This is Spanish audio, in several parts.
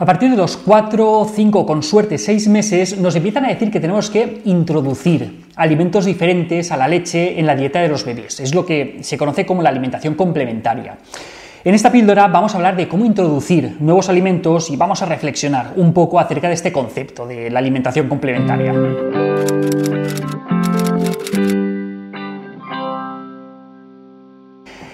A partir de los 4, 5, con suerte 6 meses, nos empiezan a decir que tenemos que introducir alimentos diferentes a la leche en la dieta de los bebés. Es lo que se conoce como la alimentación complementaria. En esta píldora vamos a hablar de cómo introducir nuevos alimentos y vamos a reflexionar un poco acerca de este concepto de la alimentación complementaria.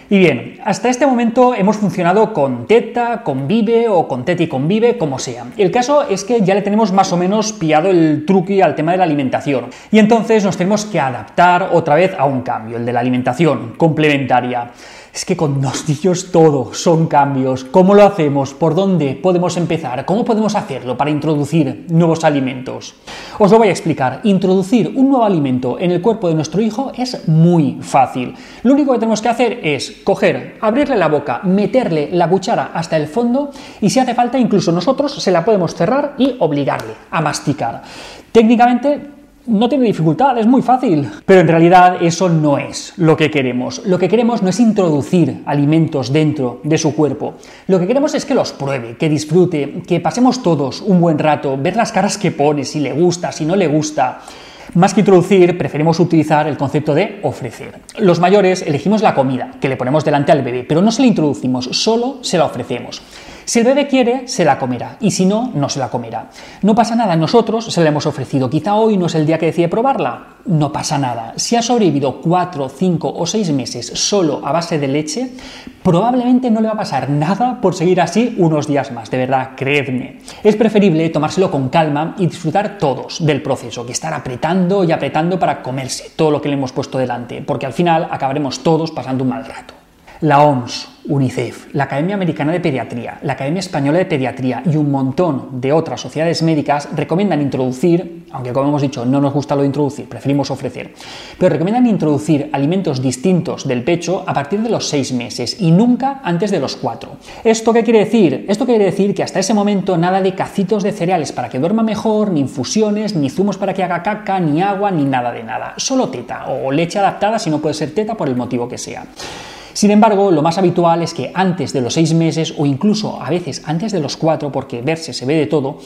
Y bien, hasta este momento hemos funcionado con Teta, con Vive o con Teta y con Vive, como sea. El caso es que ya le tenemos más o menos pillado el truqui al tema de la alimentación. Y entonces nos tenemos que adaptar otra vez a un cambio, el de la alimentación complementaria. Es que con los niños todo son cambios. ¿Cómo lo hacemos? ¿Por dónde podemos empezar? ¿Cómo podemos hacerlo para introducir nuevos alimentos? Os lo voy a explicar. Introducir un nuevo alimento en el cuerpo de nuestro hijo es muy fácil. Lo único que tenemos que hacer es coger, abrirle la boca, meterle la cuchara hasta el fondo y si hace falta incluso nosotros se la podemos cerrar y obligarle a masticar. Técnicamente no tiene dificultad, es muy fácil. Pero en realidad eso no es lo que queremos. Lo que queremos no es introducir alimentos dentro de su cuerpo. Lo que queremos es que los pruebe, que disfrute, que pasemos todos un buen rato, ver las caras que pone, si le gusta, si no le gusta. Más que introducir, preferimos utilizar el concepto de ofrecer. Los mayores elegimos la comida que le ponemos delante al bebé, pero no se la introducimos, solo se la ofrecemos. Si el bebé quiere, se la comerá, y si no, no se la comerá. No pasa nada, nosotros se la hemos ofrecido. Quizá hoy no es el día que decide probarla. No pasa nada. Si ha sobrevivido 4, 5 o 6 meses solo a base de leche, probablemente no le va a pasar nada por seguir así unos días más. De verdad, creedme. Es preferible tomárselo con calma y disfrutar todos del proceso, que estar apretando y apretando para comerse todo lo que le hemos puesto delante, porque al final acabaremos todos pasando un mal rato. La OMS, UNICEF, la Academia Americana de Pediatría, la Academia Española de Pediatría y un montón de otras sociedades médicas recomiendan introducir, aunque como hemos dicho no nos gusta lo de introducir, preferimos ofrecer, pero recomiendan introducir alimentos distintos del pecho a partir de los seis meses y nunca antes de los cuatro. ¿Esto qué quiere decir? Esto quiere decir que hasta ese momento nada de cacitos de cereales para que duerma mejor, ni infusiones, ni zumos para que haga caca, ni agua, ni nada de nada. Solo teta o leche adaptada si no puede ser teta por el motivo que sea. Sin embargo, lo más habitual es que antes de los seis meses o incluso a veces antes de los cuatro, porque verse se ve de todo,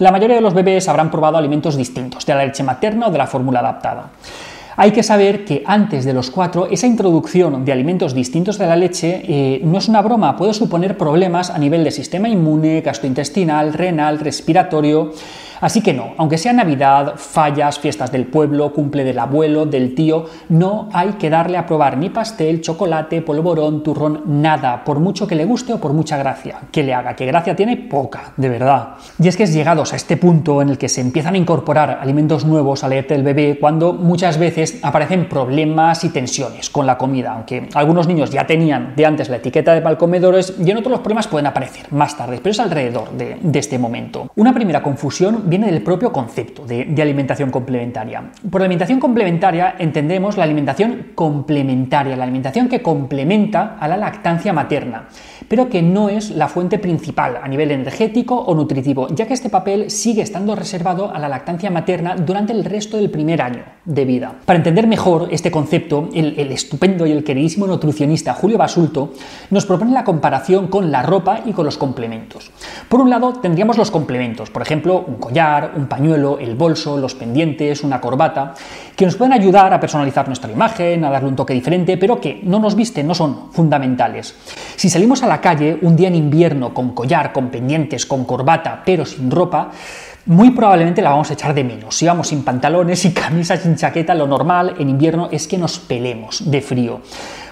la mayoría de los bebés habrán probado alimentos distintos, de la leche materna o de la fórmula adaptada. Hay que saber que antes de los cuatro, esa introducción de alimentos distintos de la leche eh, no es una broma, puede suponer problemas a nivel de sistema inmune, gastrointestinal, renal, respiratorio. Así que no, aunque sea Navidad, fallas, fiestas del pueblo, cumple del abuelo, del tío, no hay que darle a probar ni pastel, chocolate, polvorón, turrón, nada, por mucho que le guste o por mucha gracia que le haga, que gracia tiene poca, de verdad. Y es que es llegados a este punto en el que se empiezan a incorporar alimentos nuevos a la dieta del bebé cuando muchas veces aparecen problemas y tensiones con la comida, aunque algunos niños ya tenían de antes la etiqueta de palcomedores y en otros los problemas pueden aparecer más tarde, pero es alrededor de, de este momento. Una primera confusión viene del propio concepto de, alimentación complementaria. Por alimentación complementaria entendemos la alimentación complementaria, la alimentación que complementa a la lactancia materna, pero que no es la fuente principal a nivel energético o nutritivo, ya que este papel sigue estando reservado a la lactancia materna durante el resto del primer año de vida. Para entender mejor este concepto, el, estupendo y el queridísimo nutricionista Julio Basulto nos propone la comparación con la ropa y con los complementos. Por un lado, tendríamos los complementos, por ejemplo, un collar, un pañuelo, el bolso, los pendientes, una corbata, que nos pueden ayudar a personalizar nuestra imagen, a darle un toque diferente, pero que no nos visten, no son fundamentales. Si salimos a la calle un día en invierno con collar, con pendientes, con corbata, pero sin ropa, muy probablemente la vamos a echar de menos. Si vamos sin pantalones, sin camisas, sin chaqueta, lo normal en invierno es que nos pelemos de frío.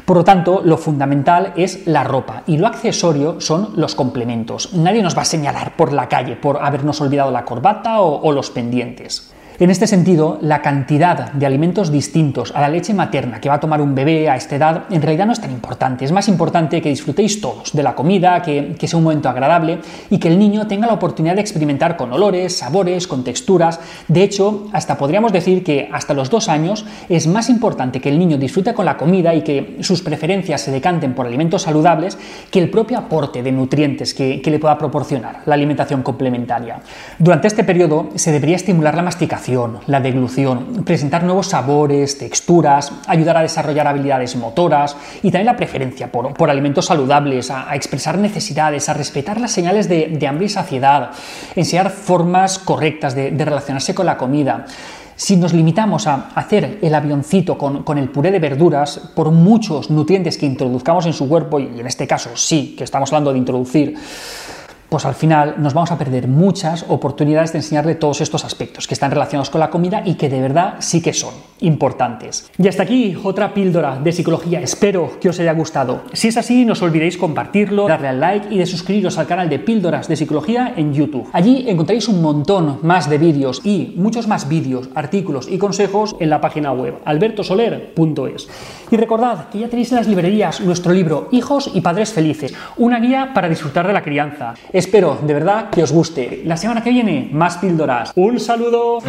Por lo tanto, lo fundamental es la ropa y lo accesorio son los complementos. Nadie nos va a señalar por la calle por habernos olvidado la corbata o los pendientes. En este sentido, la cantidad de alimentos distintos a la leche materna que va a tomar un bebé a esta edad en realidad no es tan importante. Es más importante que disfrutéis todos de la comida, que, sea un momento agradable y que el niño tenga la oportunidad de experimentar con olores, sabores, con texturas. De hecho, hasta podríamos decir que hasta los dos años es más importante que el niño disfrute con la comida y que sus preferencias se decanten por alimentos saludables que el propio aporte de nutrientes que, que le pueda proporcionar la alimentación complementaria. Durante este periodo se debería estimular la masticación la deglución, presentar nuevos sabores, texturas, ayudar a desarrollar habilidades motoras y también la preferencia por, alimentos saludables, a, expresar necesidades, a respetar las señales de, hambre y saciedad, enseñar formas correctas de, relacionarse con la comida. Si nos limitamos a hacer el avioncito con, con, el puré de verduras, por muchos nutrientes que introduzcamos en su cuerpo, y en este caso sí que estamos hablando de introducir, pues al final nos vamos a perder muchas oportunidades de enseñarle todos estos aspectos que están relacionados con la comida y que de verdad sí que son importantes. Y hasta aquí otra píldora de psicología. Espero que os haya gustado. Si es así, no os olvidéis compartirlo, darle al like y de suscribiros al canal de píldoras de psicología en YouTube. Allí encontraréis un montón más de vídeos y muchos más vídeos, artículos y consejos en la página web albertosoler.es. Y recordad que ya tenéis en las librerías nuestro libro Hijos y Padres Felices, una guía para disfrutar de la crianza. Espero de verdad que os guste. La semana que viene, más píldoras. Un saludo.